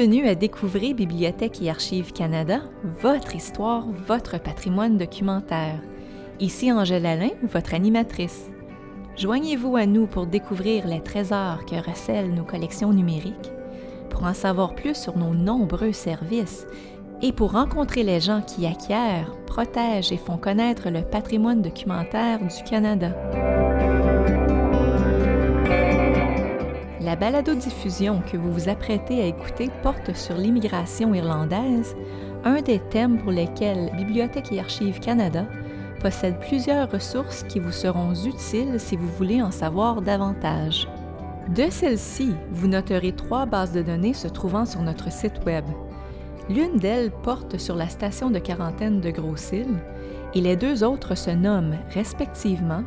Bienvenue à découvrir Bibliothèque et Archives Canada, votre histoire, votre patrimoine documentaire. Ici Angèle Alain, votre animatrice. Joignez-vous à nous pour découvrir les trésors que recèlent nos collections numériques, pour en savoir plus sur nos nombreux services et pour rencontrer les gens qui acquièrent, protègent et font connaître le patrimoine documentaire du Canada. La balado-diffusion que vous vous apprêtez à écouter porte sur l'immigration irlandaise, un des thèmes pour lesquels Bibliothèque et Archives Canada possède plusieurs ressources qui vous seront utiles si vous voulez en savoir davantage. De celles-ci, vous noterez trois bases de données se trouvant sur notre site Web. L'une d'elles porte sur la station de quarantaine de Gros-Îles et les deux autres se nomment respectivement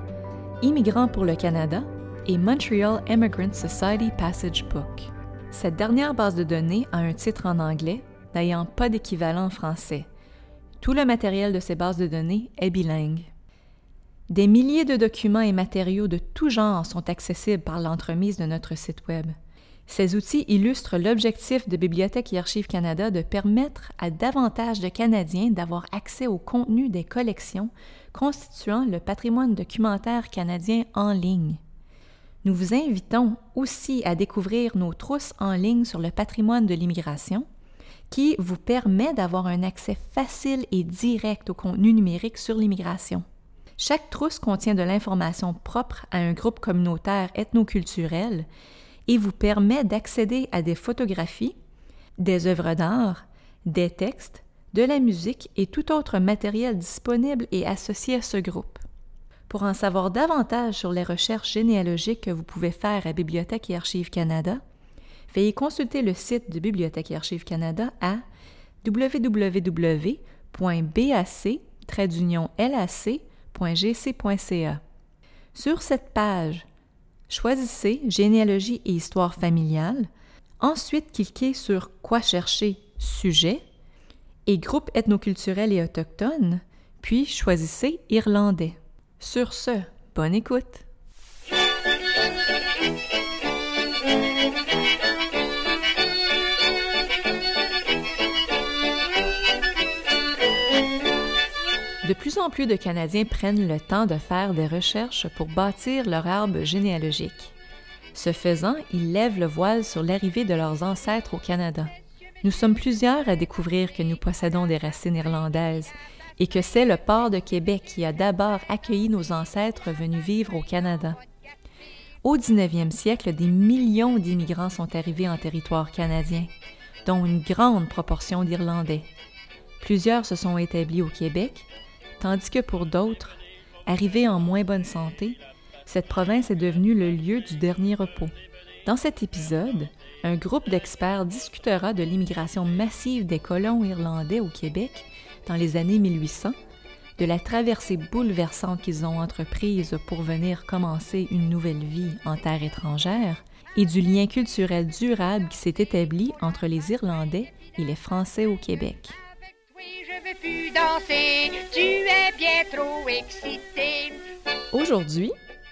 Immigrants pour le Canada et Montreal Immigrant Society Passage Book. Cette dernière base de données a un titre en anglais, n'ayant pas d'équivalent en français. Tout le matériel de ces bases de données est bilingue. Des milliers de documents et matériaux de tout genre sont accessibles par l'entremise de notre site Web. Ces outils illustrent l'objectif de Bibliothèque et Archives Canada de permettre à davantage de Canadiens d'avoir accès au contenu des collections constituant le patrimoine documentaire canadien en ligne. Nous vous invitons aussi à découvrir nos trousses en ligne sur le patrimoine de l'immigration, qui vous permet d'avoir un accès facile et direct au contenu numérique sur l'immigration. Chaque trousse contient de l'information propre à un groupe communautaire ethnoculturel et vous permet d'accéder à des photographies, des œuvres d'art, des textes, de la musique et tout autre matériel disponible et associé à ce groupe. Pour en savoir davantage sur les recherches généalogiques que vous pouvez faire à Bibliothèque et Archives Canada, veuillez consulter le site de Bibliothèque et Archives Canada à www.bac-lac.gc.ca. Sur cette page, choisissez Généalogie et histoire familiale, ensuite cliquez sur Quoi chercher sujet et groupe ethnoculturel et autochtone, puis choisissez Irlandais. Sur ce, bonne écoute. De plus en plus de Canadiens prennent le temps de faire des recherches pour bâtir leur arbre généalogique. Ce faisant, ils lèvent le voile sur l'arrivée de leurs ancêtres au Canada. Nous sommes plusieurs à découvrir que nous possédons des racines irlandaises et que c'est le port de Québec qui a d'abord accueilli nos ancêtres venus vivre au Canada. Au 19e siècle, des millions d'immigrants sont arrivés en territoire canadien, dont une grande proportion d'Irlandais. Plusieurs se sont établis au Québec, tandis que pour d'autres, arrivés en moins bonne santé, cette province est devenue le lieu du dernier repos. Dans cet épisode, un groupe d'experts discutera de l'immigration massive des colons irlandais au Québec dans les années 1800, de la traversée bouleversante qu'ils ont entreprise pour venir commencer une nouvelle vie en terre étrangère, et du lien culturel durable qui s'est établi entre les Irlandais et les Français au Québec. Aujourd'hui,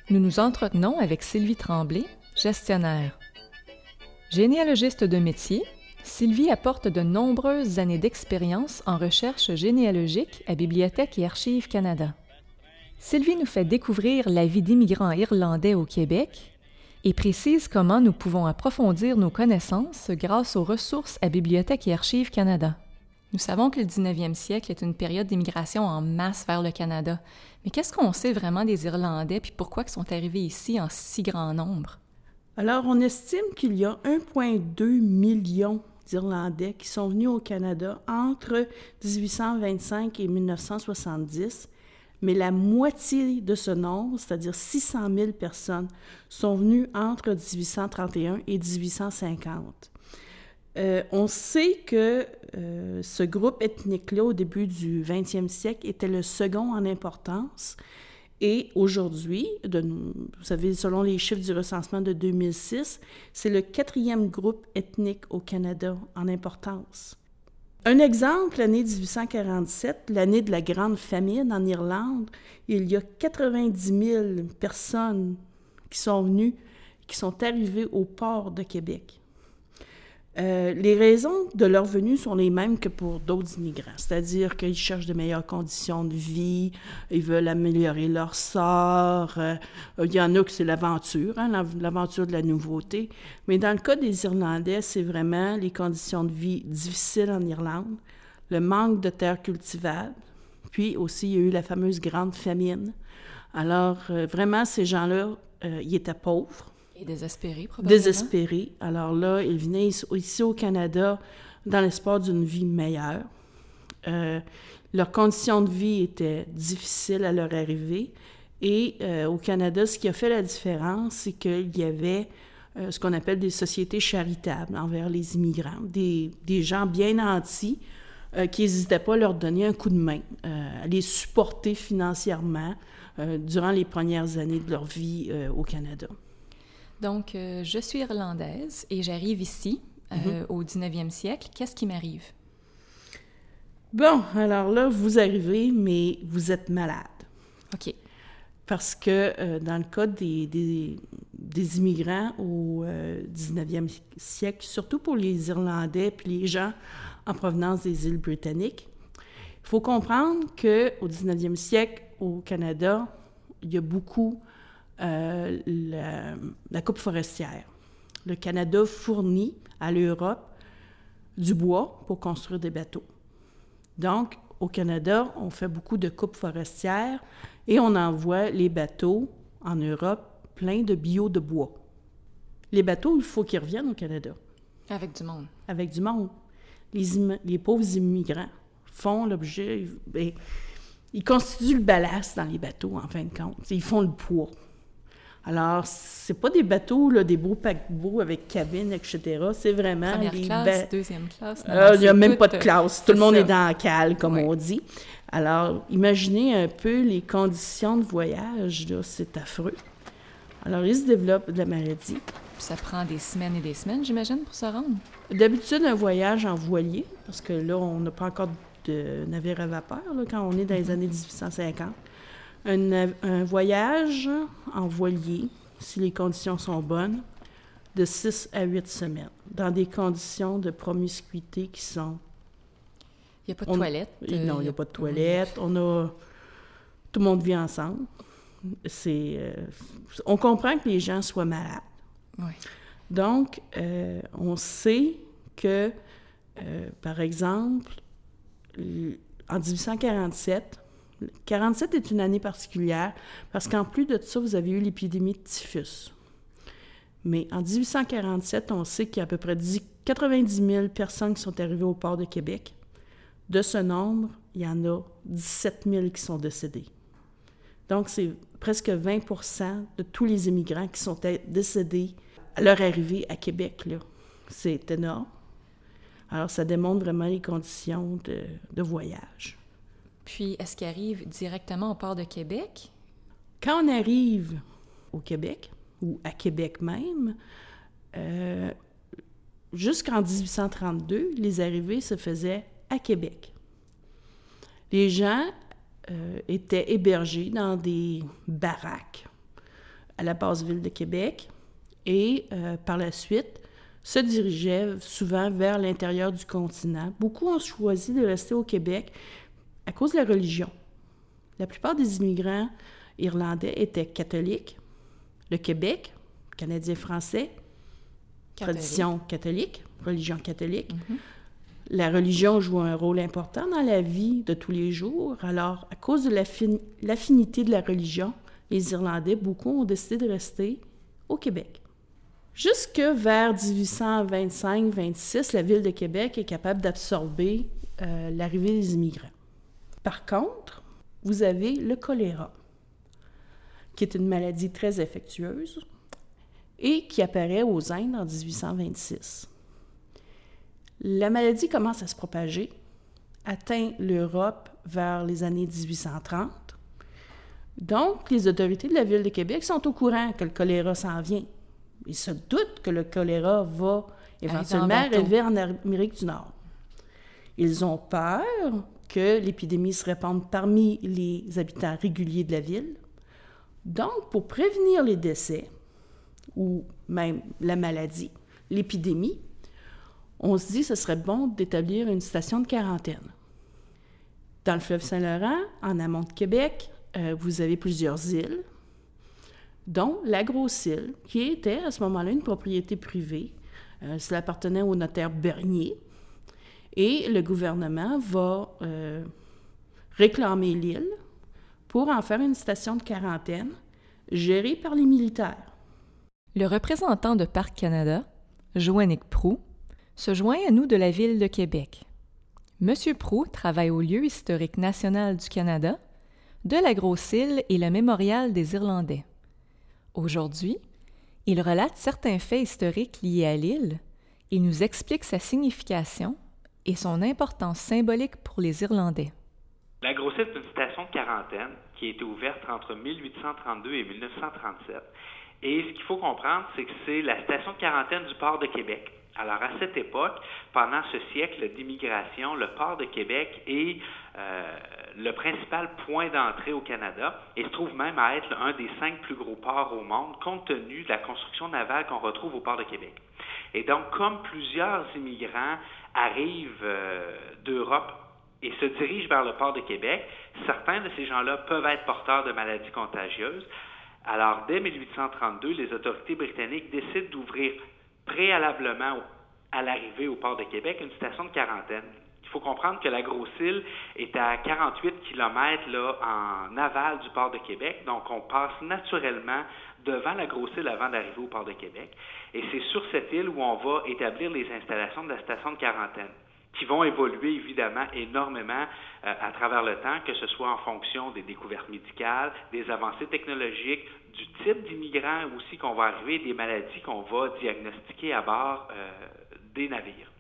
nous nous entretenons avec Sylvie Tremblay, gestionnaire. Généalogiste de métier, Sylvie apporte de nombreuses années d'expérience en recherche généalogique à Bibliothèque et Archives Canada. Sylvie nous fait découvrir la vie d'immigrants irlandais au Québec et précise comment nous pouvons approfondir nos connaissances grâce aux ressources à Bibliothèque et Archives Canada. Nous savons que le 19e siècle est une période d'immigration en masse vers le Canada. Mais qu'est-ce qu'on sait vraiment des Irlandais puis pourquoi ils sont arrivés ici en si grand nombre? Alors, on estime qu'il y a 1,2 million d'Irlandais qui sont venus au Canada entre 1825 et 1970, mais la moitié de ce nombre, c'est-à-dire 600 000 personnes, sont venues entre 1831 et 1850. Euh, on sait que euh, ce groupe ethnique-là, au début du 20e siècle, était le second en importance. Et aujourd'hui, vous savez, selon les chiffres du recensement de 2006, c'est le quatrième groupe ethnique au Canada en importance. Un exemple, l'année 1847, l'année de la Grande Famine en Irlande, il y a 90 000 personnes qui sont venues, qui sont arrivées au port de Québec. Euh, les raisons de leur venue sont les mêmes que pour d'autres immigrants, c'est-à-dire qu'ils cherchent de meilleures conditions de vie, ils veulent améliorer leur sort. Euh, il y en a que c'est l'aventure, hein, l'aventure de la nouveauté. Mais dans le cas des Irlandais, c'est vraiment les conditions de vie difficiles en Irlande, le manque de terres cultivables, puis aussi il y a eu la fameuse grande famine. Alors euh, vraiment, ces gens-là, ils étaient pauvres désespérés, probablement. Désespérés. Alors là, ils venaient ici au Canada dans l'espoir d'une vie meilleure. Euh, leurs conditions de vie étaient difficiles à leur arrivée. Et euh, au Canada, ce qui a fait la différence, c'est qu'il y avait euh, ce qu'on appelle des sociétés charitables envers les immigrants, des, des gens bien nantis qui n'hésitaient pas à leur donner un coup de main, à les supporter financièrement durant les premières années de leur vie au Canada. Donc, euh, je suis irlandaise et j'arrive ici euh, mhm. au 19e siècle. Qu'est-ce qui m'arrive? Bon, alors là, vous arrivez, mais vous êtes malade. OK. Parce que euh, dans le cas des, des, immigrants au 19e siècle, surtout pour les Irlandais puis les gens en provenance des îles britanniques, il faut comprendre qu'au 19e siècle, au Canada, il y a beaucoup euh, la, coupe forestière. Le Canada fournit à l'Europe du bois pour construire des bateaux. Donc, au Canada, on fait beaucoup de coupes forestières et on envoie les bateaux en Europe pleins de bio de bois. Les bateaux, il faut qu'ils reviennent au Canada. Avec du monde. Avec du monde. Les, les pauvres immigrants font l'objet. Ben, ils constituent le ballast dans les bateaux, en fin de compte. Ils font le poids. Alors, c'est pas des bateaux, là, des beaux paquebots avec cabine, etc. C'est vraiment Première des classe, deuxième classe. Euh, il n'y a même pas de classe. Tout le monde est dans la cale, comme on dit. Alors, imaginez un peu les conditions de voyage, là, c'est affreux. Alors, il se développe de la maladie. ça prend des semaines et des semaines, j'imagine, pour se rendre? D'habitude, un voyage en voilier, parce que là, on n'a pas encore de navire à vapeur, là, quand on est dans les années 1850 un, voyage en voilier, si les conditions sont bonnes, de 6 à 8 semaines, dans des conditions de promiscuité qui sont... Il n'y a pas de toilette? non, il n'y a, pas de toilette. On a... Tout le monde vit ensemble. C'est... Euh, on comprend que les gens soient malades. Oui. Donc, euh, on sait que, euh, par exemple, en 1847, 47 est une année particulière parce qu'en plus de ça, vous avez eu l'épidémie de typhus. Mais en 1847, on sait qu'il y a à peu près 90 000 personnes qui sont arrivées au port de Québec. De ce nombre, il y en a 17 000 qui sont décédés. Donc, c'est presque 20% de tous les immigrants qui sont décédés à leur arrivée à Québec. C'est énorme. Alors, ça démontre vraiment les conditions de voyage. Puis, est-ce qu'il arrive directement au port de Québec? Quand on arrive au Québec, ou à Québec même, euh, jusqu'en 1832, les arrivées se faisaient à Québec. Les gens euh, étaient hébergés dans des baraques à la base ville de Québec et euh, par la suite se dirigeaient souvent vers l'intérieur du continent. Beaucoup ont choisi de rester au Québec à cause de la religion. La plupart des immigrants irlandais étaient catholiques. Le Québec, canadien-français, tradition catholique, religion catholique. Mhm. La religion joue un rôle important dans la vie de tous les jours. Alors, à cause de l'affinité de la religion, les Irlandais, beaucoup ont décidé de rester au Québec. Jusque vers 1825-26, la ville de Québec est capable d'absorber euh, l'arrivée des immigrants. Par contre, vous avez le choléra, qui est une maladie très infectieuse et qui apparaît aux Indes en 1826. La maladie commence à se propager, atteint l'Europe vers les années 1830. Donc, les autorités de la ville de Québec sont au courant que le choléra s'en vient. Ils se doutent que le choléra va éventuellement arriver en Amérique du Nord. Ils ont peur que l'épidémie se répande parmi les habitants réguliers de la ville. Donc, pour prévenir les décès ou même la maladie, l'épidémie, on se dit que ce serait bon d'établir une station de quarantaine. Dans le fleuve Saint-Laurent, en amont de Québec, euh, vous avez plusieurs îles, dont la Grosse-Île, qui était à ce moment-là une propriété privée. Euh, cela appartenait au notaire Bernier. Et le gouvernement va euh, réclamer l'île pour en faire une station de quarantaine gérée par les militaires. Le représentant de Parc Canada, Joannick Prou, se joint à nous de la ville de Québec. Monsieur Prou travaille au lieu historique national du Canada, de la Grosse-Île et le Mémorial des Irlandais. Aujourd'hui, il relate certains faits historiques liés à l'île, il nous explique sa signification et son importance symbolique pour les Irlandais. La Grosse-Île est une station de quarantaine qui a été ouverte entre 1832 et 1937. Et ce qu'il faut comprendre, c'est que c'est la station de quarantaine du port de Québec. Alors, à cette époque, pendant ce siècle d'immigration, le port de Québec est euh, le principal point d'entrée au Canada et se trouve même à être un des cinq plus gros ports au monde, compte tenu de la construction navale qu'on retrouve au port de Québec. Et donc, comme plusieurs immigrants arrivent euh, d'Europe et se dirigent vers le port de Québec, certains de ces gens-là peuvent être porteurs de maladies contagieuses. Alors, dès 1832, les autorités britanniques décident d'ouvrir préalablement à l'arrivée au port de Québec une station de quarantaine. Faut comprendre que la Grosse-Île est à 48 km là, en aval du port de Québec, donc on passe naturellement devant la Grosse-Île avant d'arriver au port de Québec. Et c'est sur cette île où on va établir les installations de la station de quarantaine qui vont évoluer évidemment énormément euh, à travers le temps, que ce soit en fonction des découvertes médicales, des avancées technologiques, du type d'immigrants aussi qu'on va arriver, des maladies qu'on va diagnostiquer à bord euh, des navires.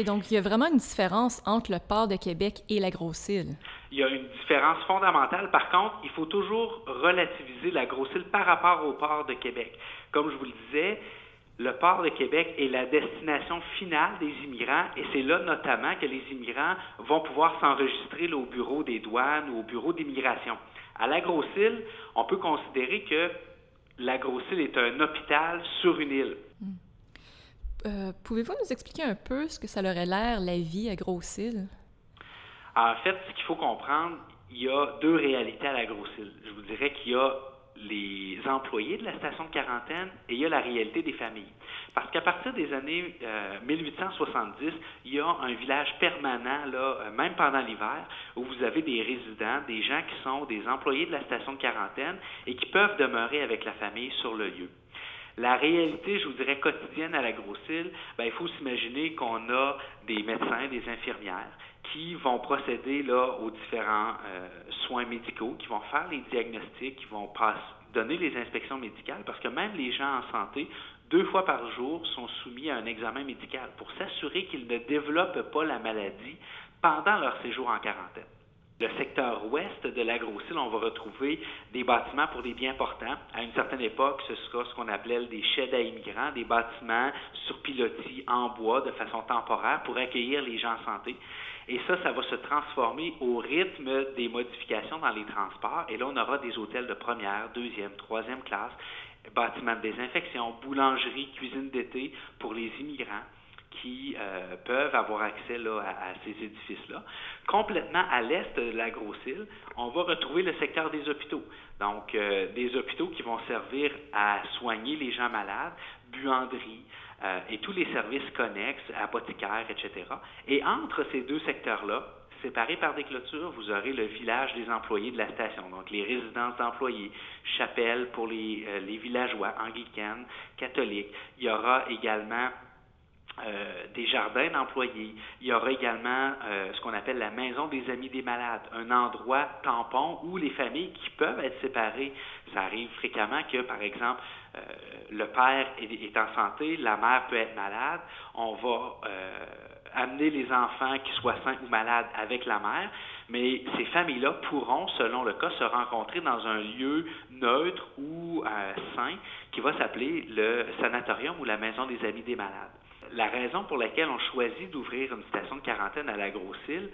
Donc il y a vraiment une différence entre le port de Québec et la Grosse-Île. Il y a une différence fondamentale. Par contre, il faut toujours relativiser la Grosse-Île par rapport au port de Québec. Comme je vous le disais, le port de Québec est la destination finale des immigrants et c'est là notamment que les immigrants vont pouvoir s'enregistrer au bureau des douanes ou au bureau d'immigration. À la Grosse-Île, on peut considérer que la Grosse-Île est un hôpital sur une île. Euh, pouvez-vous nous expliquer un peu ce que ça leur a l'air, la vie à Grosse-Île? En fait, ce qu'il faut comprendre, il y a deux réalités à la Grosse-Île. Je vous dirais qu'il y a les employés de la station de quarantaine et il y a la réalité des familles. Parce qu'à partir des années 1870, euh, il y a un village permanent, là, euh, même pendant l'hiver, où vous avez des résidents, des gens qui sont des employés de la station de quarantaine et qui peuvent demeurer avec la famille sur le lieu. La réalité, je vous dirais, quotidienne à la Grosse-Île, ben, il faut s'imaginer qu'on a des médecins, des infirmières qui vont procéder là, aux différents euh, soins médicaux, qui vont faire les diagnostics, qui vont donner les inspections médicales, parce que même les gens en santé, deux fois par jour, sont soumis à un examen médical pour s'assurer qu'ils ne développent pas la maladie pendant leur séjour en quarantaine. Le secteur ouest de la Grosse-Île, on va retrouver des bâtiments pour des biens portants. À une certaine époque, ce sera ce qu'on appelait des sheds à immigrants, des bâtiments sur pilotis en bois de façon temporaire pour accueillir les gens en santé. Et ça, ça va se transformer au rythme des modifications dans les transports. Et là, on aura des hôtels de première, deuxième, troisième classe, bâtiments de désinfection, boulangerie, cuisine d'été pour les immigrants qui euh, peuvent avoir accès là, à, ces édifices-là. Complètement à l'est de la Grosse-Île, on va retrouver le secteur des hôpitaux. Donc, euh, des hôpitaux qui vont servir à soigner les gens malades, buanderie, euh, et tous les services connexes, apothicaires, etc. Et entre ces deux secteurs-là, séparés par des clôtures, vous aurez le village des employés de la station, donc les résidences d'employés, chapelles pour les, euh, les villageois anglicanes, catholiques. Il y aura également euh, des jardins d'employés. Il y aura également euh, ce qu'on appelle la maison des amis des malades, un endroit tampon où les familles qui peuvent être séparées, ça arrive fréquemment que, par exemple, euh, le père est, en santé, la mère peut être malade, on va amener les enfants qui soient sains ou malades avec la mère, mais ces familles-là pourront, selon le cas, se rencontrer dans un lieu neutre ou sain qui va s'appeler le sanatorium ou la maison des amis des malades la raison pour laquelle on choisit d'ouvrir une station de quarantaine à la Grosse-Île,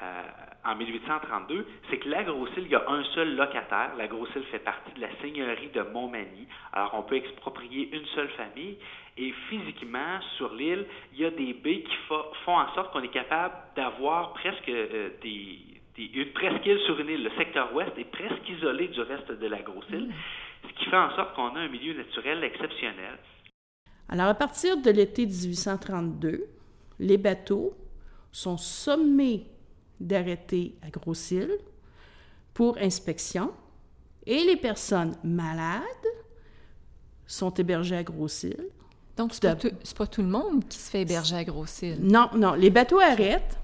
euh, en 1832, c'est que la Grosse-Île, il y a un seul locataire. La Grosse-Île fait partie de la seigneurie de Montmagny. Alors, on peut exproprier une seule famille. Et physiquement, sur l'île, il y a des baies qui font en sorte qu'on est capable d'avoir presque euh, des, une presqu'île sur une île. Le secteur ouest est presque isolé du reste de la Grosse-Île, ce qui fait en sorte qu'on a un milieu naturel exceptionnel. Alors, à partir de l'été 1832, les bateaux sont sommés d'arrêter à Grosse-Île pour inspection et les personnes malades sont hébergées à Grosse-Île. Donc, c'est pas, pas, tout le monde qui se fait héberger à Grosse-Île? Non, non. Les bateaux arrêtent.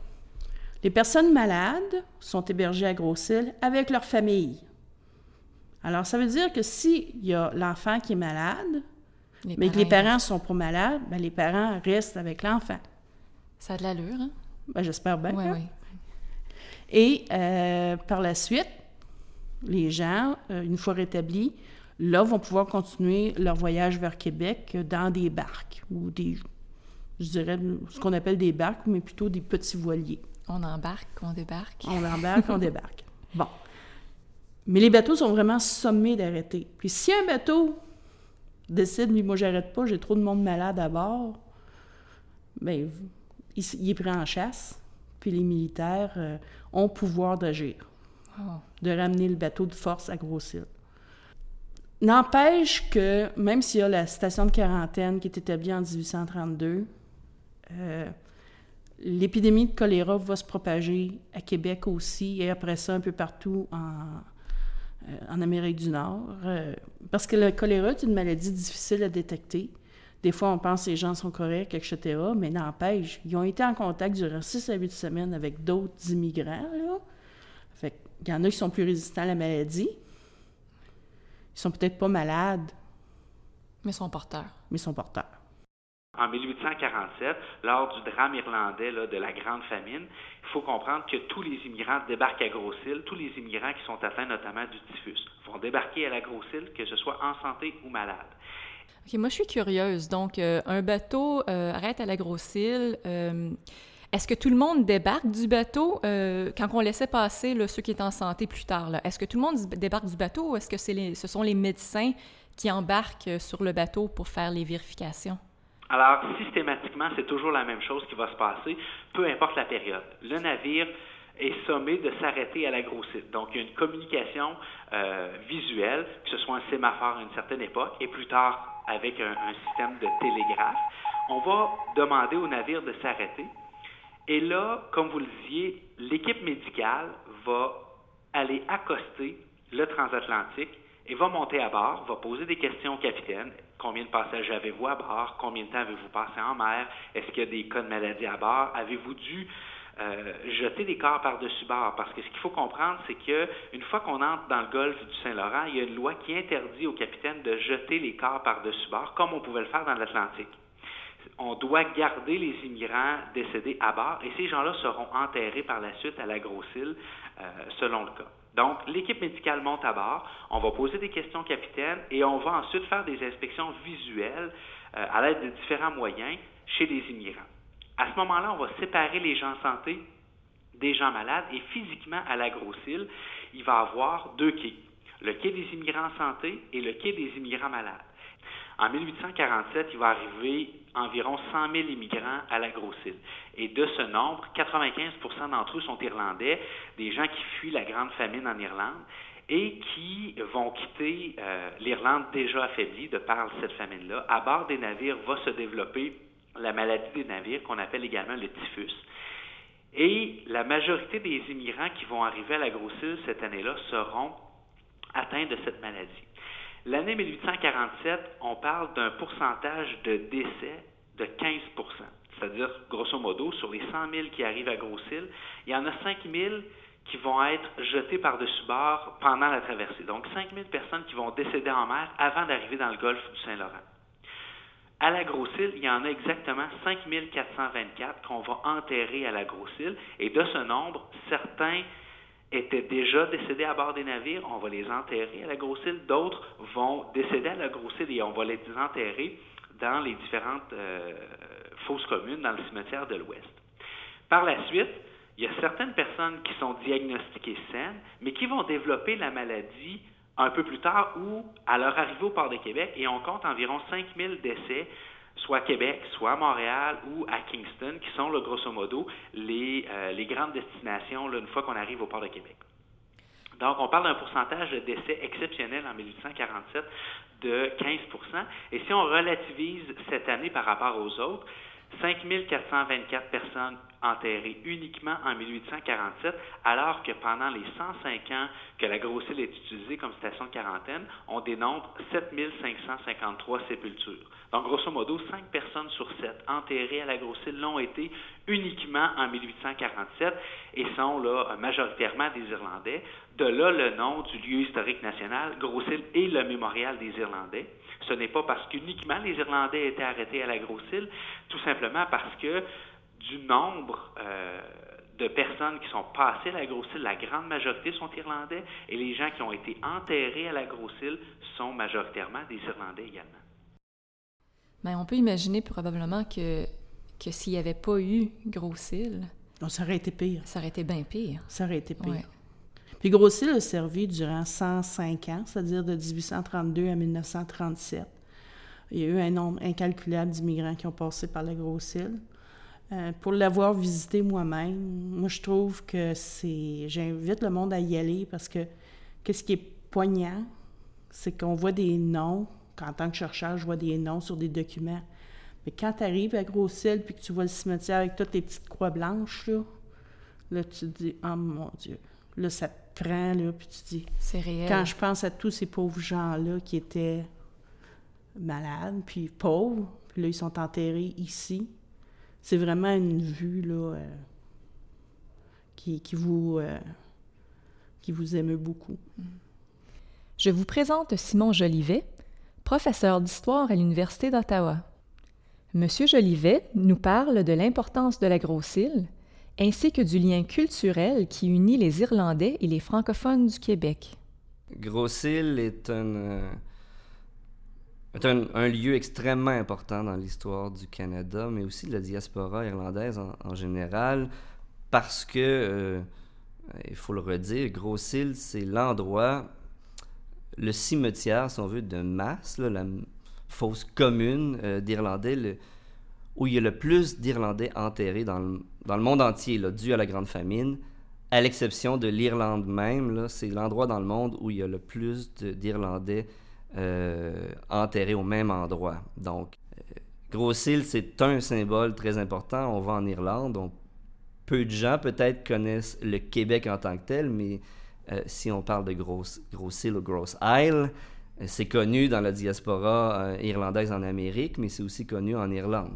Les personnes malades sont hébergées à Grosse-Île avec leur famille. Alors, ça veut dire que s'il y a l'enfant qui est malade, mais que les parents sont pas malades, ben, les parents restent avec l'enfant. Ça a de l'allure, hein? Ben, J'espère bien. Oui, oui. Et euh, par la suite, les gens, euh, une fois rétablis, là, vont pouvoir continuer leur voyage vers Québec dans des barques ou des, je dirais, ce qu'on appelle des barques, mais plutôt des petits voiliers. On embarque, on débarque. On embarque, on débarque. Bon. Mais les bateaux sont vraiment sommés d'arrêter. Puis si un bateau décide, lui, moi, j'arrête pas, j'ai trop de monde malade à bord, bien, il, est pris en chasse. Puis les militaires euh, ont pouvoir d'agir, oh. de ramener le bateau de force à Grosse-Île. N'empêche que, même s'il y a la station de quarantaine qui est établie en 1832, euh, l'épidémie de choléra va se propager à Québec aussi et après ça un peu partout en, en Amérique du Nord. parce que le choléra est une maladie difficile à détecter. Des fois, on pense que les gens sont corrects, etc., mais n'empêche, ils ont été en contact durant 6 à 8 semaines avec d'autres immigrants. Là. Fait il y en a qui sont plus résistants à la maladie. Ils sont peut-être pas malades. Mais sont porteurs. Mais sont porteurs. En 1847, lors du drame irlandais de la Grande Famine, il faut comprendre que tous les immigrants débarquent à Grosse-Île, tous les immigrants qui sont atteints notamment du typhus vont débarquer à la Grosse-Île, que ce soit en santé ou malade moi, je suis curieuse. Donc, euh, un bateau euh, arrête à la Grosse-Île. Euh, est-ce que tout le monde débarque du bateau quand on laissait passer ceux qui étaient en santé plus tard? Est-ce que tout le monde débarque du bateau ou est-ce que ce sont les médecins qui embarquent sur le bateau pour faire les vérifications? Alors, systématiquement, c'est toujours la même chose qui va se passer, peu importe la période. Le navire est sommé de s'arrêter à la Grosse-Île. Donc, il y a une communication visuelle, que ce soit un sémaphore à une certaine époque, et plus tard avec un, système de télégraphe. On va demander au navire de s'arrêter. Et là, comme vous le disiez, l'équipe médicale va aller accoster le transatlantique et va monter à bord, va poser des questions au capitaine. Combien de passages avez-vous à bord? Combien de temps avez-vous passé en mer? Est-ce qu'il y a des cas de maladie à bord? Avez-vous dû euh, jeter des corps par-dessus bord? Parce que ce qu'il faut comprendre, c'est qu'une fois qu'on entre dans le golfe du Saint-Laurent, il y a une loi qui interdit aux capitaines de jeter les corps par-dessus bord, comme on pouvait le faire dans l'Atlantique. On doit garder les immigrants décédés à bord et ces gens-là seront enterrés par la suite à la Grosse-Île, euh, selon le cas. Donc, l'équipe médicale monte à bord, on va poser des questions au capitaine et on va ensuite faire des inspections visuelles euh, à l'aide de différents moyens chez les immigrants. À ce moment-là, on va séparer les gens en santé des gens malades et physiquement, à la Grosse-Île, il va y avoir deux quais. Le quai des immigrants en santé et le quai des immigrants malades. En 1847, il va arriver environ 100 000 immigrants à la Grosse-Île. Et de ce nombre, 95% d'entre eux sont irlandais, des gens qui fuient la grande famine en Irlande et qui vont quitter euh, l'Irlande déjà affaiblie de par cette famine-là. À bord des navires va se développer la maladie des navires qu'on appelle également le typhus. Et la majorité des immigrants qui vont arriver à la Grosse-Île cette année-là seront atteints de cette maladie. L'année 1847, on parle d'un pourcentage de décès de 15% c'est-à-dire, grosso modo, sur les 100 000 qui arrivent à Grosse-Île, il y en a 5 000 qui vont être jetés par-dessus bord pendant la traversée. Donc, 5 000 personnes qui vont décéder en mer avant d'arriver dans le golfe du Saint-Laurent. À la Grosse-Île, il y en a exactement 5424 qu'on va enterrer à la Grosse-Île. Et de ce nombre, certains étaient déjà décédés à bord des navires, on va les enterrer à la Grosse-Île. D'autres vont décéder à la Grosse-Île et on va les enterrer dans les différentes euh, fosses communes dans le cimetière de l'Ouest. Par la suite, il y a certaines personnes qui sont diagnostiquées saines, mais qui vont développer la maladie un peu plus tard ou à leur arrivée au port de Québec, et on compte environ 5000 décès soit à Québec, soit à Montréal ou à Kingston, qui sont, le grosso modo, les, euh, les grandes destinations une fois qu'on arrive au port de Québec. Donc, on parle d'un pourcentage de décès exceptionnel en 1847 de 15% Et si on relativise cette année par rapport aux autres, 5 424 personnes enterrées uniquement en 1847, alors que pendant les 105 ans que la grosse île est utilisée comme station de quarantaine, on dénombre 7 553 sépultures. Donc, grosso modo, 5 personnes sur 7 enterrées à la grosse île l'ont été uniquement en 1847 et sont là majoritairement des Irlandais. De là le nom du lieu historique national, Grosse-Île et le mémorial des Irlandais. Ce n'est pas parce qu'uniquement les Irlandais étaient arrêtés à la Grosse-Île, tout simplement parce que du nombre euh, de personnes qui sont passées à la Grosse-Île, la grande majorité sont Irlandais, et les gens qui ont été enterrés à la Grosse-Île sont majoritairement des Irlandais également. Mais on peut imaginer probablement que, que s'il n'y avait pas eu Grosse-Île... ça aurait été pire. Ça aurait été bien pire. Ça aurait été pire. Puis Grosse-Île a servi durant 105 ans, c'est-à-dire de 1832 à 1937. Il y a eu un nombre incalculable d'immigrants qui ont passé par la Grosse-Île. Euh, pour l'avoir visité moi-même, moi je trouve que c'est. J'invite le monde à y aller parce que qu'est-ce qui est poignant, c'est qu'on voit des noms. En tant que chercheur, je vois des noms sur des documents. Mais quand tu arrives à Gros-Île puis que tu vois le cimetière avec toutes les petites croix blanches, là, là tu te dis Oh mon Dieu. Là, ça te prend, là, puis tu te dis. C'est réel. Quand je pense à tous ces pauvres gens-là qui étaient malades, puis pauvres, puis là, ils sont enterrés ici c'est vraiment une vue là, euh, qui, vous, euh, qui vous émeut beaucoup. Je vous présente Simon Jolivet, professeur d'histoire à l'Université d'Ottawa. Monsieur Jolivet nous parle de l'importance de la Grosse-Île ainsi que du lien culturel qui unit les Irlandais et les francophones du Québec. Grosse-Île est un, euh, c'est un, lieu extrêmement important dans l'histoire du Canada, mais aussi de la diaspora irlandaise en, général, parce que, euh, il faut le redire, Gros-Île, c'est l'endroit, le cimetière, si on veut, de masse, la fosse commune euh, d'Irlandais, où il y a le plus d'Irlandais enterrés dans le, dans le, monde entier, là, dû à la Grande Famine, à l'exception de l'Irlande même. C'est l'endroit dans le monde où il y a le plus d'Irlandais euh, enterrés au même endroit. Donc, euh, Gros-Île, c'est un symbole très important. On va en Irlande. peu de gens peut-être connaissent le Québec en tant que tel, mais euh, si on parle de Gros-Île ou Grosse Isle, c'est connu dans la diaspora irlandaise en Amérique, mais c'est aussi connu en Irlande.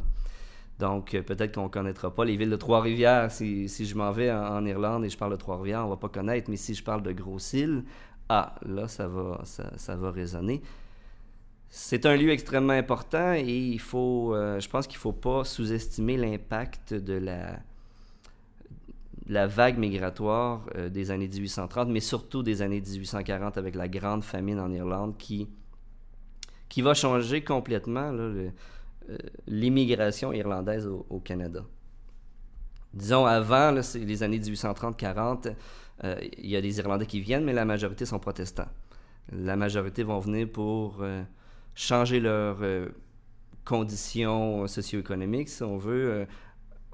Donc, peut-être qu'on ne connaîtra pas les villes de Trois-Rivières. Si, je m'en vais en, Irlande et je parle de Trois-Rivières, on ne va pas connaître. Mais si je parle de Gros-Île, ah, là, ça va, résonner. C'est un lieu extrêmement important et euh, je pense qu'il ne faut pas sous-estimer l'impact de la, vague migratoire euh, des années 1830, mais surtout des années 1840 avec la grande famine en Irlande qui, qui va changer complètement euh, l'immigration irlandaise au, Canada. Disons, avant les années 1830-40, euh, il y a des Irlandais qui viennent, mais la majorité sont protestants. La majorité vont venir pour euh, changer leurs euh, conditions socio-économiques, si on veut,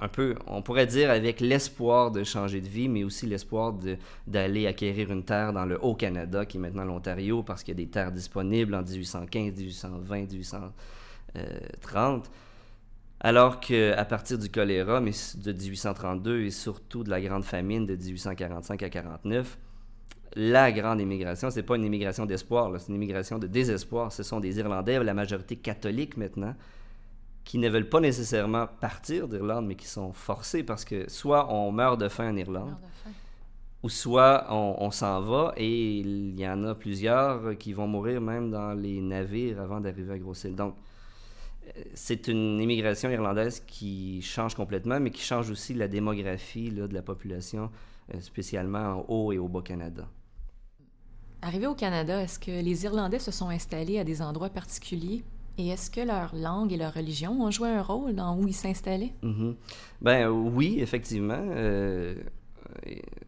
un peu, on pourrait dire avec l'espoir de changer de vie, mais aussi l'espoir d'aller acquérir une terre dans le Haut-Canada, qui est maintenant l'Ontario, parce qu'il y a des terres disponibles en 1815, 1820, 1830. Alors qu'à partir du choléra, mais de 1832 et surtout de la grande famine de 1845 à 49, la grande immigration, c'est pas une immigration d'espoir, c'est une immigration de désespoir. Ce sont des Irlandais, la majorité catholique maintenant, qui ne veulent pas nécessairement partir d'Irlande, mais qui sont forcés parce que soit on meurt de faim en Irlande, ou soit on, on s'en va et il y en a plusieurs qui vont mourir même dans les navires avant d'arriver à Grosse-Île. Donc, c'est une immigration irlandaise qui change complètement, mais qui change aussi la démographie de la population, euh, spécialement en Haut et au Bas-Canada. Arrivé au Canada, est-ce que les Irlandais se sont installés à des endroits particuliers? Et est-ce que leur langue et leur religion ont joué un rôle dans où ils s'installaient? Mhm. Ben oui, effectivement. Euh,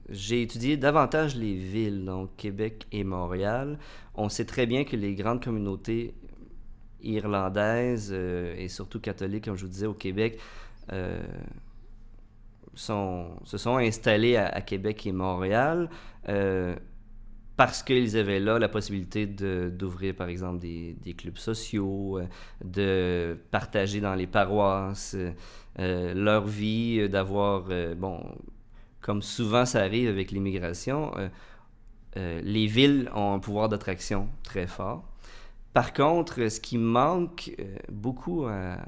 j'ai étudié davantage les villes, donc Québec et Montréal. On sait très bien que les grandes communautés irlandaises euh, et surtout catholiques, comme je vous disais, au Québec, euh, se sont installées à, Québec et Montréal parce qu'ils avaient là la possibilité d'ouvrir, par exemple, des, des, clubs sociaux, euh, de partager dans les paroisses euh, leur vie, euh, d'avoir, bon, comme souvent ça arrive avec l'immigration, les villes ont un pouvoir d'attraction très fort. Par contre, ce qui manque beaucoup à,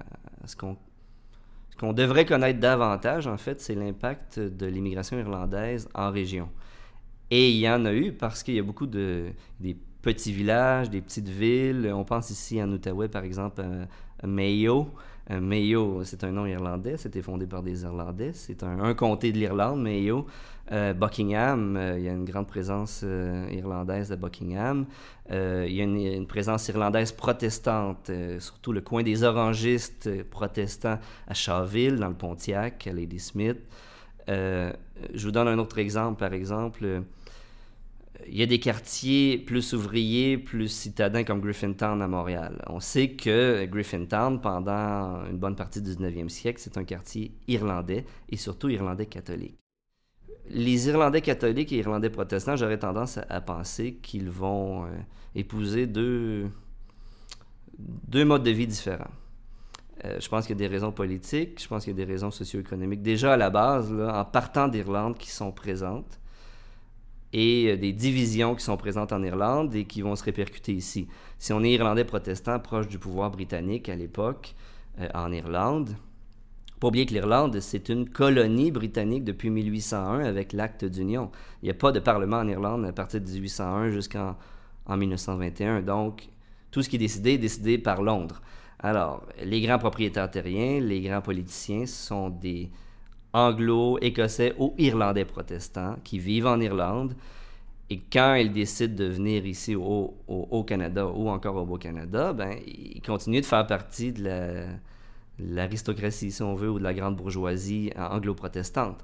ce qu'on devrait connaître davantage, en fait, c'est l'impact de l'immigration irlandaise en région. Et il y en a eu parce qu'il y a beaucoup de petits villages, des petites villes. On pense ici en Outaouais, par exemple, à Mayo. Mayo, c'est un nom irlandais, c'était fondé par des Irlandais. C'est un, comté de l'Irlande, Mayo. Euh, Buckingham, euh, il y a une grande présence euh, irlandaise à Buckingham. il y a une, présence irlandaise protestante, surtout le coin des orangistes protestants à Charville, dans le Pontiac, à Ladysmith. je vous donne un autre exemple, par exemple il y a des quartiers plus ouvriers, plus citadins comme Griffintown à Montréal. On sait que Griffintown, pendant une bonne partie du 19e siècle, c'est un quartier irlandais et surtout irlandais catholique. Les Irlandais catholiques et Irlandais protestants, j'aurais tendance à, penser qu'ils vont euh, épouser deux, modes de vie différents. Euh, je pense qu'il y a des raisons politiques, je pense qu'il y a des raisons socio-économiques. Déjà à la base, en partant d'Irlande, qui sont présentes et euh, des divisions qui sont présentes en Irlande et qui vont se répercuter ici. Si on est irlandais protestant proche du pouvoir britannique à l'époque euh, en Irlande, pas oublier que l'Irlande, c'est une colonie britannique depuis 1801 avec l'acte d'union. Il n'y a pas de parlement en Irlande à partir de 1801 jusqu'en en 1921. Donc, tout ce qui est décidé est décidé par Londres. Alors, les grands propriétaires terriens, les grands politiciens sont des, anglo-écossais ou irlandais protestants qui vivent en Irlande. Et quand ils décident de venir ici au, au, Canada ou encore au Beau-Canada, ben, ils continuent de faire partie de l'aristocratie, si on veut, ou de la grande bourgeoisie anglo-protestante.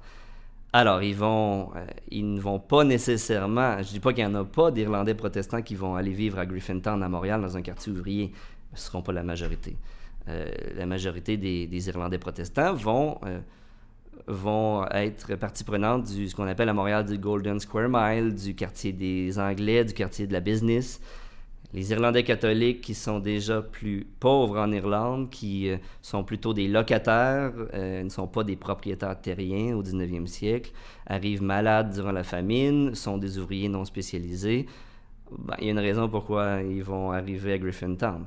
Alors, ils, vont, euh, ils ne vont pas nécessairement, je dis pas qu'il n'y en a pas d'Irlandais protestants qui vont aller vivre à Griffintown, à Montréal, dans un quartier ouvrier. Ce ne seront pas la majorité. Euh, la majorité des, Irlandais protestants vont... Euh, vont être partie prenante du ce qu'on appelle à Montréal du Golden Square Mile, du quartier des Anglais, du quartier de la business. Les Irlandais catholiques qui sont déjà plus pauvres en Irlande, qui euh, sont plutôt des locataires, euh, ne sont pas des propriétaires terriens au 19e siècle, arrivent malades durant la famine, sont des ouvriers non spécialisés. Ben, il y a une raison pourquoi ils vont arriver à Griffintown.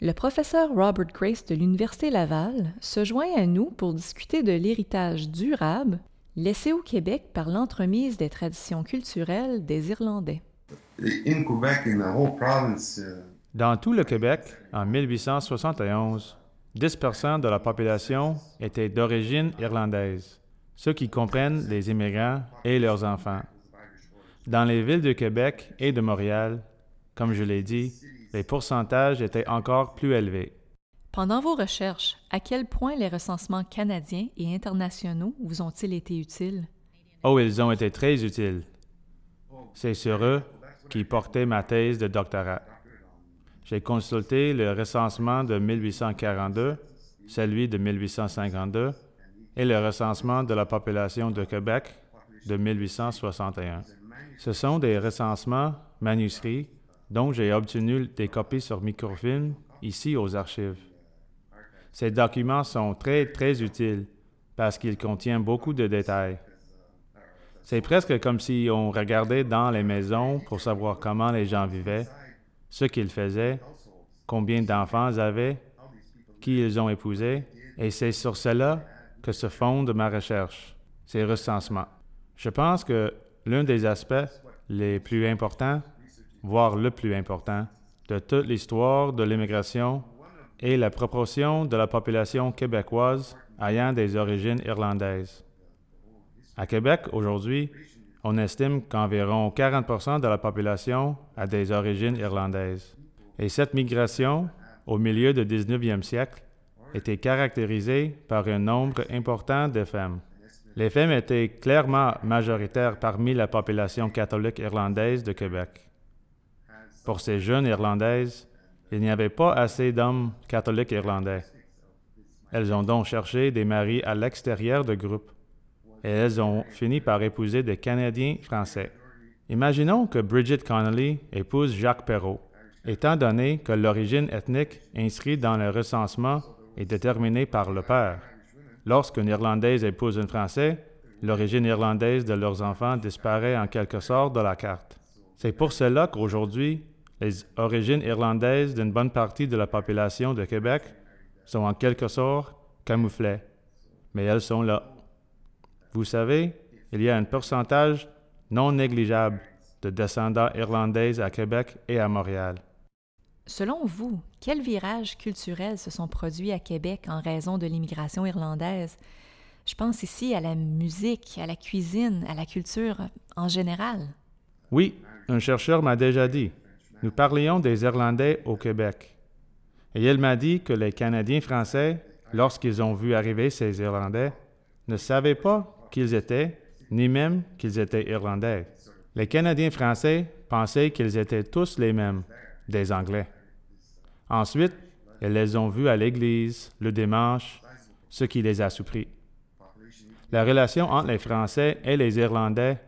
Le professeur Robert Grace de l'Université Laval se joint à nous pour discuter de l'héritage durable laissé au Québec par l'entremise des traditions culturelles des Irlandais. Dans tout le Québec, en 1871, 10% de la population était d'origine irlandaise, ceux qui comprennent les immigrants et leurs enfants. Dans les villes de Québec et de Montréal, comme je l'ai dit, les pourcentages étaient encore plus élevés. Pendant vos recherches, à quel point les recensements canadiens et internationaux vous ont-ils été utiles? Oh, ils ont été très utiles. C'est sur eux qui portait ma thèse de doctorat. J'ai consulté le recensement de 1842, celui de 1852 et le recensement de la population de Québec de 1861. Ce sont des recensements manuscrits dont j'ai obtenu des copies sur microfilm ici aux archives. Ces documents sont très, très utiles parce qu'ils contiennent beaucoup de détails. C'est presque comme si on regardait dans les maisons pour savoir comment les gens vivaient, ce qu'ils faisaient, combien d'enfants ils avaient, qui ils ont épousé, et c'est sur cela que se fonde ma recherche, ces recensements. Je pense que l'un des aspects les plus importants voire le plus important, de toute l'histoire de l'immigration est la proportion de la population québécoise ayant des origines irlandaises. À Québec, aujourd'hui, on estime qu'environ 40% de la population a des origines irlandaises. Et cette migration au milieu du 19e siècle, était caractérisée par un nombre important de femmes. Les femmes étaient clairement majoritaires parmi la population catholique irlandaise de Québec. Pour ces jeunes Irlandaises, il n'y avait pas assez d'hommes catholiques irlandais. Elles ont donc cherché des maris à l'extérieur du groupe et elles ont fini par épouser des Canadiens français. Imaginons que Bridget Connolly épouse Jacques Perrault, étant donné que l'origine ethnique inscrite dans le recensement est déterminée par le père. Lorsqu'une Irlandaise épouse un Français, l'origine irlandaise de leurs enfants disparaît en quelque sorte de la carte. C'est pour cela qu'aujourd'hui, les origines irlandaises d'une bonne partie de la population de Québec sont en quelque sorte camouflées, mais elles sont là. Vous savez, il y a un pourcentage non négligeable de descendants irlandais à Québec et à Montréal. Selon vous, quels virages culturels se sont produits à Québec en raison de l'immigration irlandaise? Je pense ici à la musique, à la cuisine, à la culture en général. Oui, un chercheur m'a déjà dit. Nous parlions des Irlandais au Québec. Et il m'a dit que les Canadiens français, lorsqu'ils ont vu arriver ces Irlandais, ne savaient pas qu'ils étaient, ni même qu'ils étaient Irlandais. Les Canadiens français pensaient qu'ils étaient tous les mêmes, des Anglais. Ensuite, ils les ont vus à l'église, le dimanche, ce qui les a surpris. La relation entre les Français et les Irlandais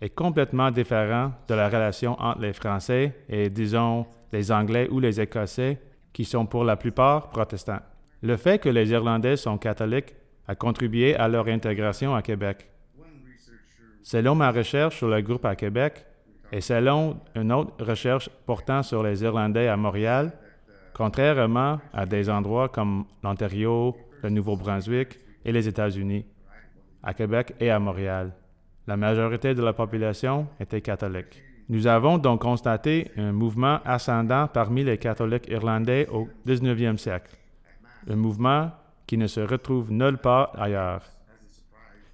est complètement différente de la relation entre les Français et, disons, les Anglais ou les Écossais, qui sont pour la plupart protestants. Le fait que les Irlandais sont catholiques a contribué à leur intégration à Québec. Selon ma recherche sur le groupe à Québec et selon une autre recherche portant sur les Irlandais à Montréal, contrairement à des endroits comme l'Ontario, le Nouveau-Brunswick et les États-Unis, à Québec et à Montréal, la majorité de la population était catholique. Nous avons donc constaté un mouvement ascendant parmi les catholiques irlandais au 19e siècle, un mouvement qui ne se retrouve nulle part ailleurs.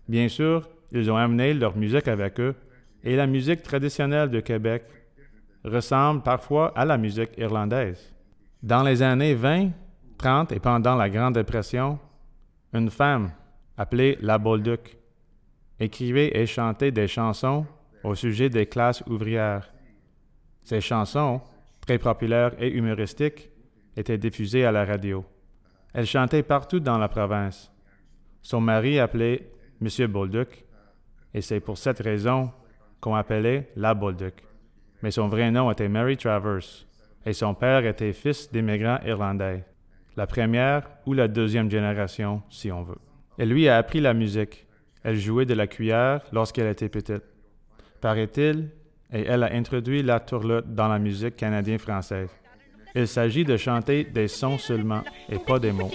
Bien sûr, ils ont amené leur musique avec eux, et la musique traditionnelle de Québec ressemble parfois à la musique irlandaise. Dans les années 20, 30 et pendant la Grande Dépression, une femme appelée La Bolduc écrivait et chantait des chansons au sujet des classes ouvrières. Ces chansons, très populaires et humoristiques, étaient diffusées à la radio. Elle chantait partout dans la province. Son mari appelait M. Bolduc, et c'est pour cette raison qu'on appelait la Bolduc. Mais son vrai nom était Mary Travers, et son père était fils d'immigrants irlandais, la première ou la deuxième génération, si on veut. Elle lui a appris la musique. Elle jouait de la cuillère lorsqu'elle était petite paraît-il, et elle a introduit la tourlotte dans la musique canadienne-française. Il s'agit de chanter des sons seulement et pas des mots.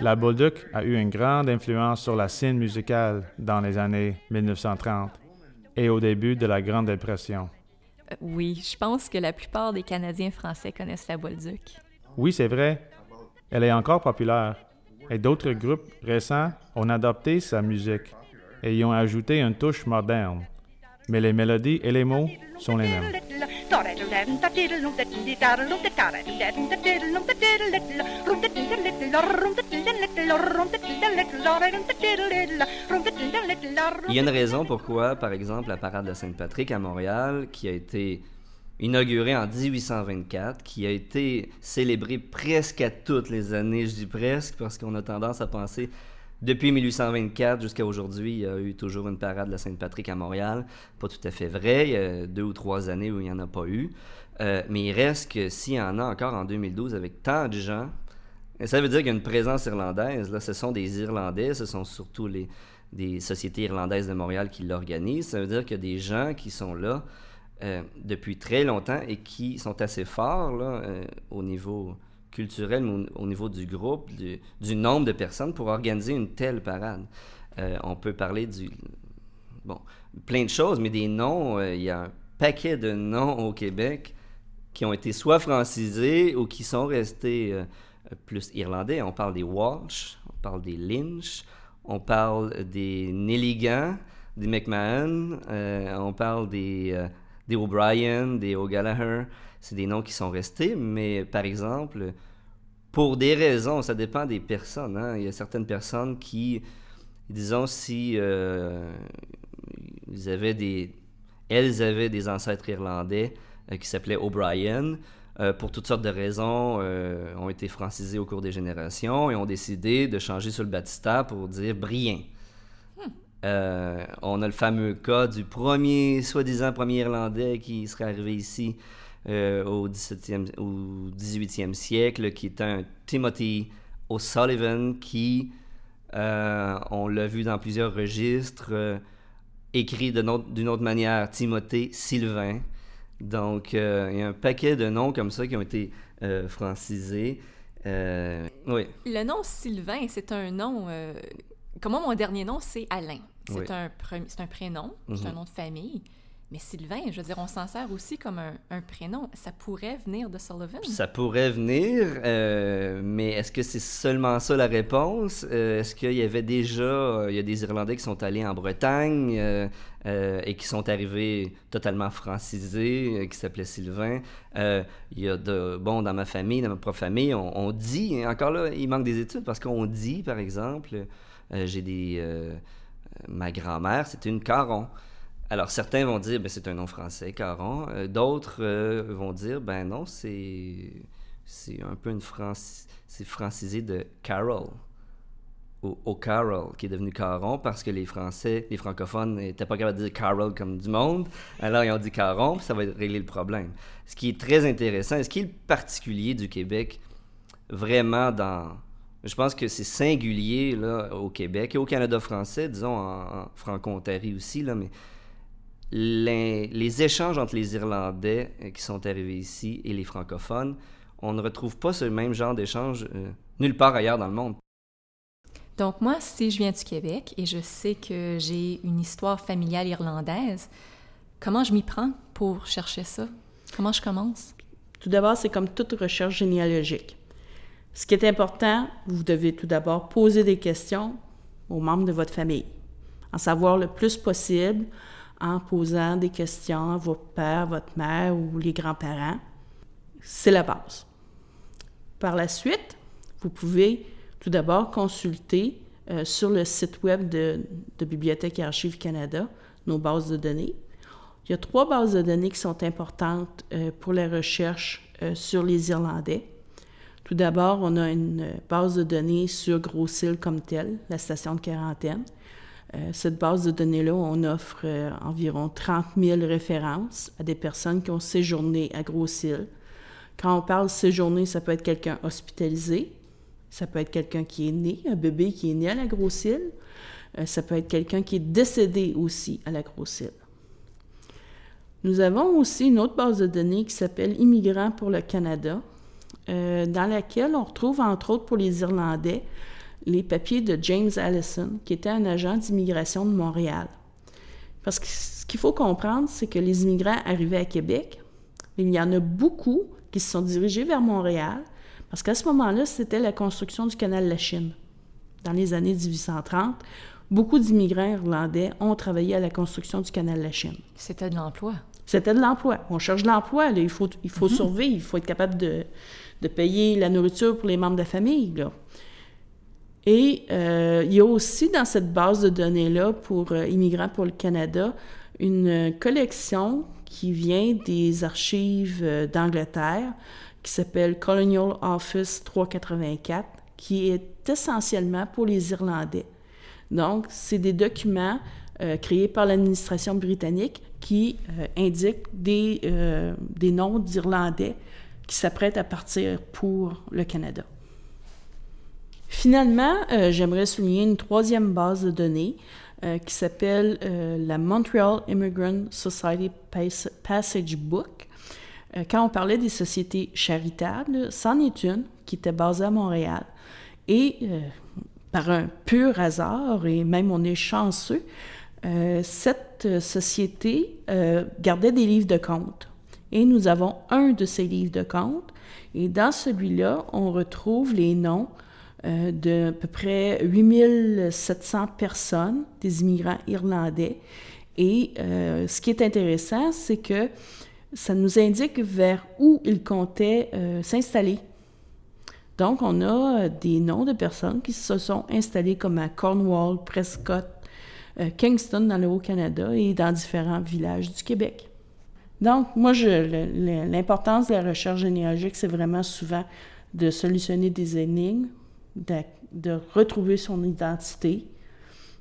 La Bolduc a eu une grande influence sur la scène musicale dans les années 1930 et au début de la Grande Dépression. Oui, je pense que la plupart des Canadiens français connaissent la Bolduc. Oui, c'est vrai. Elle est encore populaire et d'autres groupes récents ont adopté sa musique et y ont ajouté une touche moderne. Mais les mélodies et les mots sont les mêmes. Il y a une raison pourquoi, par exemple, la parade de Sainte-Patrick à Montréal, qui a été inauguré en 1824, qui a été célébré presque à toutes les années, je dis presque, parce qu'on a tendance à penser depuis 1824 jusqu'à aujourd'hui, il y a eu toujours une parade de la Sainte-Patrick à Montréal. Pas tout à fait vrai, il y a deux ou trois années où il n'y en a pas eu. Euh, mais il reste que s'il y en a encore en 2012 avec tant de gens, ça veut dire qu'il y a une présence irlandaise. Là, ce sont des Irlandais, ce sont surtout les, des sociétés irlandaises de Montréal qui l'organisent. Ça veut dire qu'il y a des gens qui sont là euh, depuis très longtemps et qui sont assez forts là, euh, au niveau culturel, mais au, niveau du groupe, du, nombre de personnes pour organiser une telle parade. Euh, on peut parler du... Bon, plein de choses, mais des noms, il y a un paquet de noms au Québec qui ont été soit francisés ou qui sont restés plus irlandais. On parle des Walsh, on parle des Lynch, on parle des Nelligan, des McMahon, on parle des, des O'Brien, des O'Gallagher. C'est des noms qui sont restés, mais par exemple, pour des raisons, ça dépend des personnes. Hein. Il y a certaines personnes qui, disons, si euh, ils avaient des, elles avaient des ancêtres irlandais euh, qui s'appelaient O'Brien, euh, pour toutes sortes de raisons, ont été francisés au cours des générations et ont décidé de changer sur le Batista pour dire Brien. Hmm. on a le fameux cas du premier, soi-disant premier Irlandais qui serait arrivé ici euh, au, 17e, au 18e siècle, qui est un Timothy O'Sullivan qui, euh, on l'a vu dans plusieurs registres, euh, écrit d'une autre, manière Timothée Sylvain. Donc, il y a un paquet de noms comme ça qui ont été francisés. oui. Le nom Sylvain, c'est un nom. comment mon dernier nom, c'est Alain. C'est un, un prénom, c'est un mhm. nom de famille. Mais Sylvain, je veux dire, on s'en sert aussi comme un, prénom. Ça pourrait venir de Sullivan. Ça pourrait venir, euh, mais est-ce que c'est seulement ça la réponse? Euh, est-ce qu'il y avait déjà, euh, il y a des Irlandais qui sont allés en Bretagne et qui sont arrivés totalement francisés, qui s'appelaient Sylvain? il y a de, bon, dans ma famille, dans ma propre famille, on, dit, encore là, il manque des études parce qu'on dit, par exemple, j'ai des, ma grand-mère, c'était une Caron. Alors, certains vont dire, ben, c'est un nom français, Caron. Euh, d'autres euh, vont dire, ben non, c'est, un peu une France, c'est francisé de Carol, ou Carol, qui est devenu Caron parce que les Français, les francophones n'étaient pas capables de dire Carol comme du monde. Alors, ils ont dit Caron, puis ça va régler le problème. Ce qui est très intéressant, ce qui est particulier du Québec, vraiment dans... Je pense que c'est singulier là, au Québec et au Canada français, disons en, en franco-ontarie aussi, là, mais les, échanges entre les Irlandais euh, qui sont arrivés ici et les francophones, on ne retrouve pas ce même genre d'échange euh, nulle part ailleurs dans le monde. Donc moi, si je viens du Québec et je sais que j'ai une histoire familiale irlandaise, comment je m'y prends pour chercher ça? Comment je commence? Tout d'abord, c'est comme toute recherche généalogique. Ce qui est important, vous devez tout d'abord poser des questions aux membres de votre famille, en savoir le plus possible en posant des questions à votre père, votre mère ou les grands-parents. C'est la base. Par la suite, vous pouvez tout d'abord consulter euh, sur le site web de, Bibliothèque et Archives Canada nos bases de données. Il y a trois bases de données qui sont importantes euh, pour la recherche euh, sur les Irlandais. Tout d'abord, on a une base de données sur Gros-Île comme telle, la station de quarantaine. Euh, cette base de données-là, on offre euh, environ 30 000 références à des personnes qui ont séjourné à Gros-Île. Quand on parle séjourné, ça peut être quelqu'un hospitalisé, ça peut être quelqu'un qui est né, un bébé qui est né à la Grosse-Île, euh, ça peut être quelqu'un qui est décédé aussi à la Grosse-Île. Nous avons aussi une autre base de données qui s'appelle Immigrants pour le Canada, dans laquelle on retrouve, entre autres pour les Irlandais, les papiers de James Allison, qui était un agent d'immigration de Montréal. Parce que ce qu'il faut comprendre, c'est que les immigrants arrivaient à Québec, il y en a beaucoup qui se sont dirigés vers Montréal, parce qu'à ce moment-là, c'était la construction du canal de la Chine. Dans les années 1830, beaucoup d'immigrants irlandais ont travaillé à la construction du canal de la Chine. C'était de l'emploi. C'était de l'emploi. On cherche de l'emploi. Il faut, il faut mhm. survivre, il faut être capable de, de, payer la nourriture pour les membres de la famille. Là. Et euh, il y a aussi dans cette base de données-là pour euh, Immigrants pour le Canada une collection qui vient des archives euh, d'Angleterre qui s'appelle Colonial Office 384, qui est essentiellement pour les Irlandais. Donc, c'est des documents créés par l'administration britannique qui indiquent des, des noms d'Irlandais qui s'apprêtent à partir pour le Canada. Finalement, euh, j'aimerais souligner une troisième base de données euh, qui s'appelle euh, la Montreal Immigrant Society Passage Book. quand on parlait des sociétés charitables, c'en est une qui était basée à Montréal. Et par un pur hasard, et même on est chanceux, cette société gardait des livres de comptes. Et nous avons un de ces livres de comptes. Et dans celui-là, on retrouve les noms euh, de à peu près 8700 personnes, des immigrants irlandais. Et euh, ce qui est intéressant, c'est que ça nous indique vers où ils comptaient euh, s'installer. Donc, on a des noms de personnes qui se sont installées comme à Cornwall, Prescott, Kingston dans le Haut-Canada et dans différents villages du Québec. Donc, moi, l'importance de la recherche généalogique, c'est vraiment souvent de solutionner des énigmes de, retrouver son identité,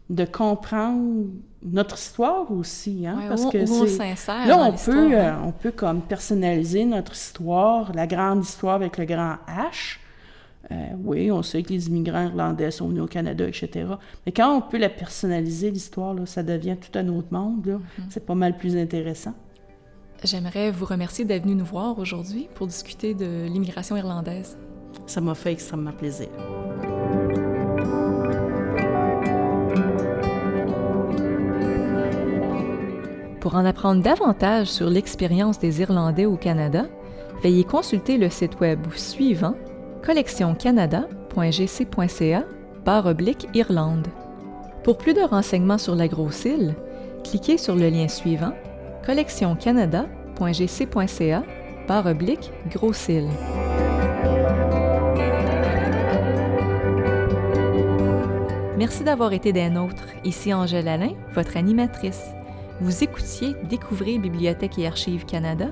de comprendre notre histoire aussi, hein, parce que c'est là on peut euh, on peut comme personnaliser notre histoire, la grande histoire avec le grand H. Euh, oui, on sait que les immigrants irlandais sont venus au Canada, etc. Mais quand on peut la personnaliser, l'histoire, ça devient tout un autre monde. Mm-hmm. C'est pas mal plus intéressant. J'aimerais vous remercier d'être venu nous voir aujourd'hui pour discuter de l'immigration irlandaise. Ça m'a fait extrêmement plaisir. Pour en apprendre davantage sur l'expérience des Irlandais au Canada, veuillez consulter le site web suivant collectioncanada.gc.ca Irlande. Pour plus de renseignements sur la grosse île, cliquez sur le lien suivant collectioncanada.gc.ca oblique grosse île. Merci d'avoir été des nôtres. Ici Angèle Alain, votre animatrice. Vous écoutiez Découvrir Bibliothèque et Archives Canada,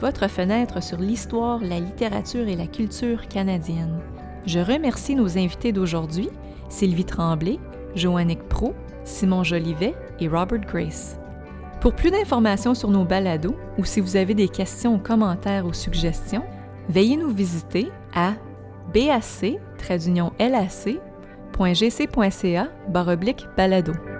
votre fenêtre sur l'histoire, la littérature et la culture canadienne. Je remercie nos invités d'aujourd'hui, Sylvie Tremblay, Joannick Pro, Simon Jolivet et Robert Grace. Pour plus d'informations sur nos balados ou si vous avez des questions, commentaires ou suggestions, veuillez nous visiter à bac-lac.gc.ca balado.